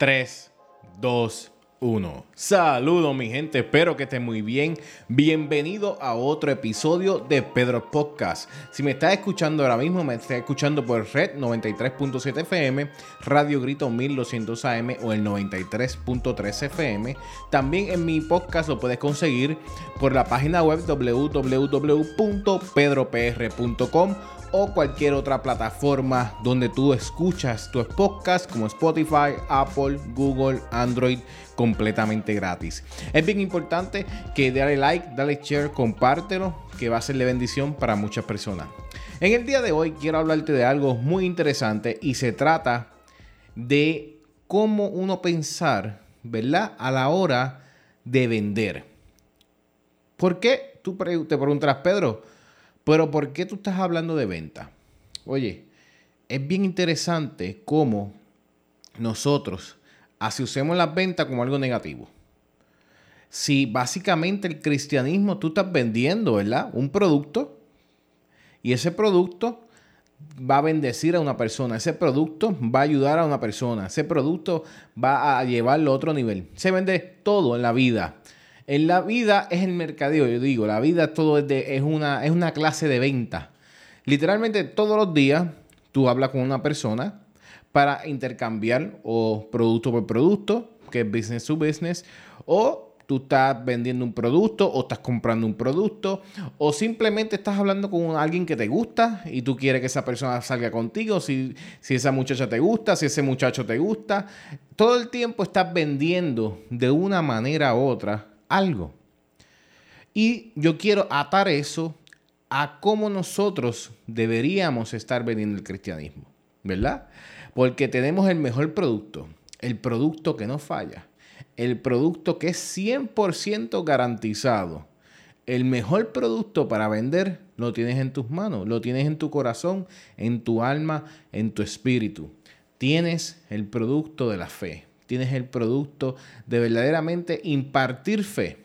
3, 2, 1. Saludos mi gente, espero que estén muy bien. Bienvenido a otro episodio de Pedro Podcast. Si me estás escuchando ahora mismo, me estás escuchando por Red 93.7 FM, Radio Grito 1200 AM o el 93.3 FM. También en mi podcast lo puedes conseguir por la página web www.pedropr.com o cualquier otra plataforma donde tú escuchas tus podcasts como Spotify, Apple, Google, Android completamente gratis. Es bien importante que dale like, dale share, compártelo, que va a ser de bendición para muchas personas. En el día de hoy quiero hablarte de algo muy interesante y se trata de cómo uno pensar, ¿verdad? A la hora de vender. ¿Por qué? Tú te preguntarás, Pedro, pero ¿por qué tú estás hablando de venta? Oye, es bien interesante cómo nosotros asociamos las ventas como algo negativo. Si básicamente el cristianismo tú estás vendiendo, ¿verdad? Un producto y ese producto va a bendecir a una persona, ese producto va a ayudar a una persona, ese producto va a llevarlo a otro nivel. Se vende todo en la vida. En la vida es el mercadeo, yo digo, la vida todo es, es, una, es una clase de venta. Literalmente todos los días tú hablas con una persona para intercambiar o producto por producto, que es business to business, o tú estás vendiendo un producto o estás comprando un producto o simplemente estás hablando con alguien que te gusta y tú quieres que esa persona salga contigo, si, si esa muchacha te gusta, si ese muchacho te gusta. Todo el tiempo estás vendiendo de una manera u otra algo. Y yo quiero atar eso a cómo nosotros deberíamos estar vendiendo el cristianismo, ¿verdad? Porque tenemos el mejor producto, el producto que no falla, el producto que es 100% garantizado. El mejor producto para vender lo tienes en tus manos, lo tienes en tu corazón, en tu alma, en tu espíritu. Tienes el producto de la fe tienes el producto de verdaderamente impartir fe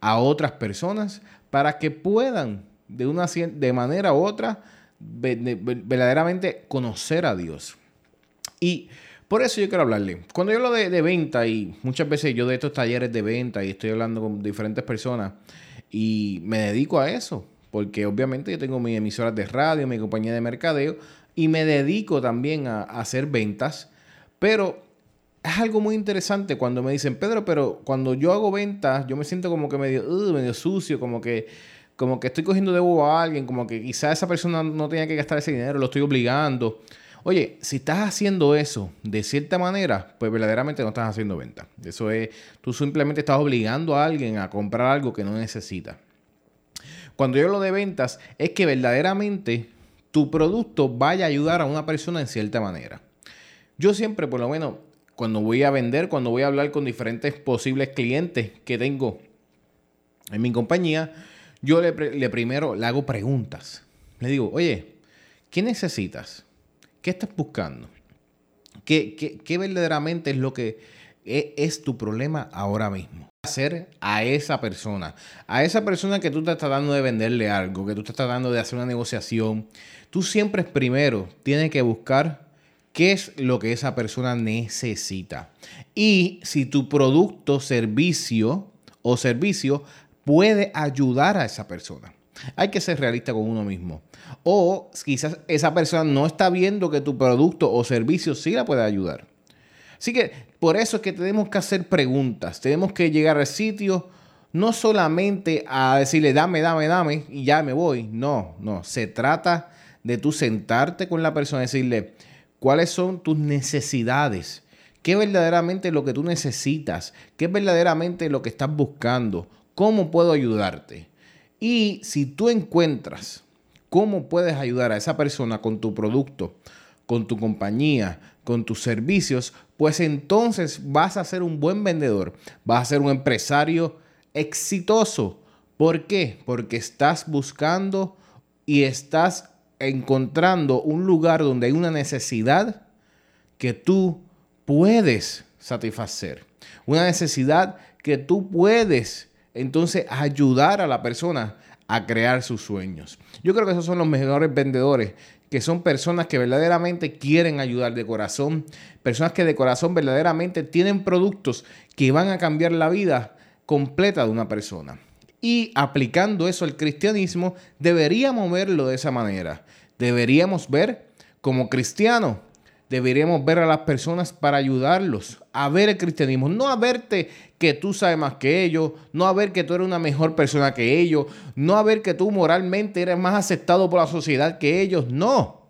a otras personas para que puedan de una de manera u otra verdaderamente conocer a Dios. Y por eso yo quiero hablarle. Cuando yo hablo de, venta y muchas veces yo de estos talleres de venta y estoy hablando con diferentes personas y me dedico a eso, porque obviamente yo tengo mis emisoras de radio, mi compañía de mercadeo y me dedico también a hacer ventas, pero es algo muy interesante cuando me dicen, Pedro, pero cuando yo hago ventas, yo me siento como que medio, uh, medio sucio, como que, como que estoy cogiendo de bobo a alguien, como que quizá esa persona no tenía que gastar ese dinero, lo estoy obligando. Oye, si estás haciendo eso de cierta manera, pues verdaderamente no estás haciendo venta. Eso es, tú simplemente estás obligando a alguien a comprar algo que no necesita. Cuando yo hablo de ventas, es que verdaderamente tu producto vaya a ayudar a una persona en cierta manera. Yo siempre, por lo menos, cuando voy a vender, cuando voy a hablar con diferentes posibles clientes que tengo en mi compañía, yo le, primero le hago preguntas. Le digo, oye, ¿qué necesitas? ¿Qué estás buscando? ¿Qué, verdaderamente es lo que es, es, tu problema ahora mismo? Hacer a esa persona, a esa persona que tú te estás dando de venderle algo, que tú te estás dando de hacer una negociación, tú siempre primero tienes que buscar qué es lo que esa persona necesita. Y si tu producto, servicio o servicio puede ayudar a esa persona. Hay que ser realista con uno mismo. O quizás esa persona no está viendo que tu producto o servicio sí la puede ayudar. Así que por eso es que tenemos que hacer preguntas. Tenemos que llegar al sitio no solamente a decirle dame, dame, dame y ya me voy. No, no. Se trata de tú sentarte con la persona y decirle, cuáles son tus necesidades, qué verdaderamente lo que tú necesitas, qué es verdaderamente lo que estás buscando, cómo puedo ayudarte. Y si tú encuentras cómo puedes ayudar a esa persona con tu producto, con tu compañía, con tus servicios, pues entonces vas a ser un buen vendedor, vas a ser un empresario exitoso. ¿Por qué? Porque estás buscando y estás encontrando un lugar donde hay una necesidad que tú puedes satisfacer. Una necesidad que tú puedes entonces ayudar a la persona a crear sus sueños. Yo creo que esos son los mejores vendedores que son personas que verdaderamente quieren ayudar de corazón, personas que de corazón verdaderamente tienen productos que van a cambiar la vida completa de una persona. Y aplicando eso al cristianismo, deberíamos verlo de esa manera. Deberíamos ver como cristianos, deberíamos ver a las personas para ayudarlos a ver el cristianismo, no a verte que tú sabes más que ellos, no a ver que tú eres una mejor persona que ellos, no a ver que tú moralmente eres más aceptado por la sociedad que ellos, no.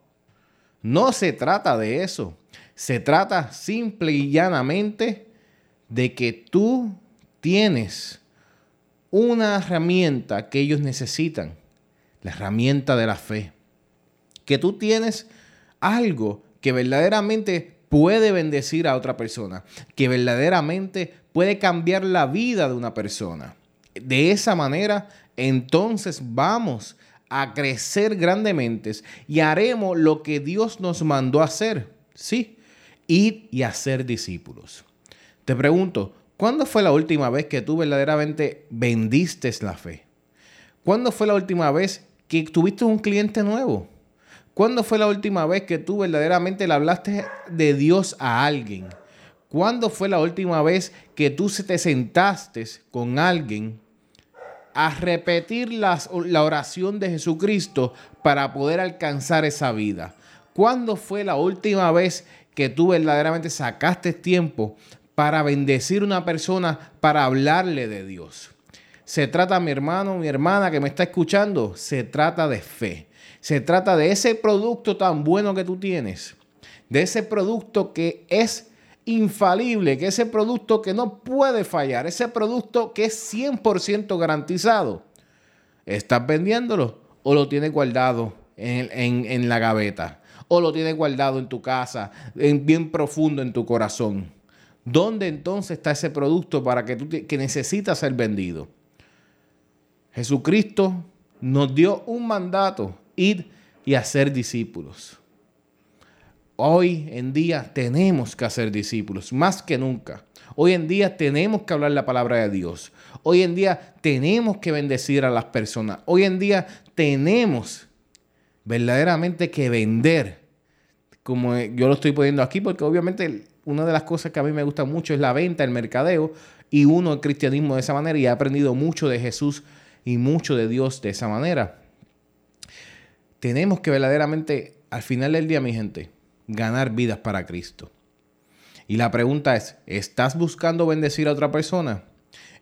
No se trata de eso. Se trata simple y llanamente de que tú tienes una herramienta que ellos necesitan, la herramienta de la fe. Que tú tienes algo que verdaderamente puede bendecir a otra persona, que verdaderamente puede cambiar la vida de una persona. De esa manera, entonces vamos a crecer grandemente y haremos lo que Dios nos mandó hacer. Sí, ir y hacer discípulos. Te pregunto, ¿cuándo fue la última vez que tú verdaderamente vendiste la fe? ¿Cuándo fue la última vez que tuviste un cliente nuevo? ¿Cuándo fue la última vez que tú verdaderamente le hablaste de Dios a alguien? ¿Cuándo fue la última vez que tú te sentaste con alguien a repetir la oración de Jesucristo para poder alcanzar esa vida? ¿Cuándo fue la última vez que tú verdaderamente sacaste tiempo para bendecir a una persona, para hablarle de Dios? Se trata, mi hermano, mi hermana que me está escuchando, se trata de fe. Se trata de ese producto tan bueno que tú tienes, de ese producto que es infalible, que ese producto que no puede fallar, ese producto que es 100% garantizado. ¿Estás vendiéndolo o lo tienes guardado en, la gaveta? ¿O lo tienes guardado en tu casa, en, bien profundo en tu corazón? ¿Dónde entonces está ese producto para que tú que necesitas ser vendido? Jesucristo nos dio un mandato ir y hacer discípulos. Hoy en día tenemos que hacer discípulos, más que nunca. Hoy en día tenemos que hablar la palabra de Dios. Hoy en día tenemos que bendecir a las personas. Hoy en día tenemos verdaderamente que vender, como yo lo estoy poniendo aquí, porque obviamente una de las cosas que a mí me gusta mucho es la venta, el mercadeo, y uno el cristianismo de esa manera, y he aprendido mucho de Jesús y mucho de Dios de esa manera tenemos que verdaderamente, al final del día, mi gente, ganar vidas para Cristo. Y la pregunta es, ¿estás buscando bendecir a otra persona?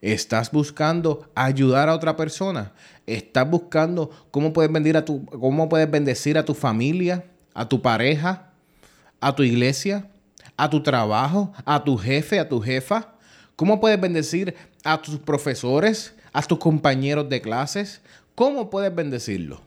¿Estás buscando ayudar a otra persona? ¿Estás buscando cómo puedes, bendecir a tu, cómo puedes bendecir a tu familia, a tu pareja, a tu iglesia, a tu trabajo, a tu jefe, a tu jefa? ¿Cómo puedes bendecir a tus profesores, a tus compañeros de clases? ¿Cómo puedes bendecirlos?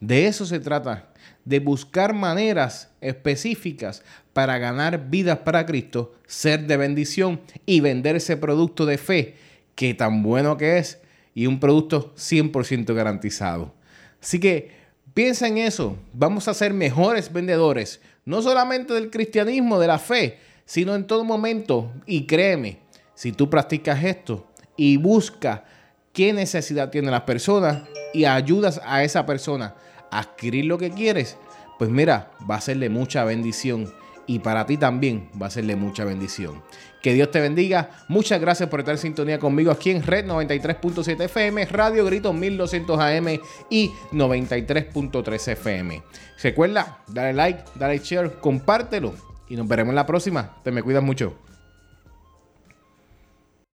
De eso se trata, de buscar maneras específicas para ganar vidas para Cristo, ser de bendición y vender ese producto de fe que tan bueno que es y un producto 100% garantizado. Así que piensa en eso, vamos a ser mejores vendedores, no solamente del cristianismo, de la fe, sino en todo momento. Y créeme, si tú practicas esto y buscas qué necesidad tienen las personas y ayudas a esa persona adquirir lo que quieres, pues mira, va a serle mucha bendición. Y para ti también va a serle mucha bendición. Que Dios te bendiga. Muchas gracias por estar en sintonía conmigo aquí en Red 93.7 FM, Radio Grito 1200 AM y 93.3 FM. Recuerda, dale like, dale share, compártelo y nos veremos en la próxima. Te me cuidas mucho.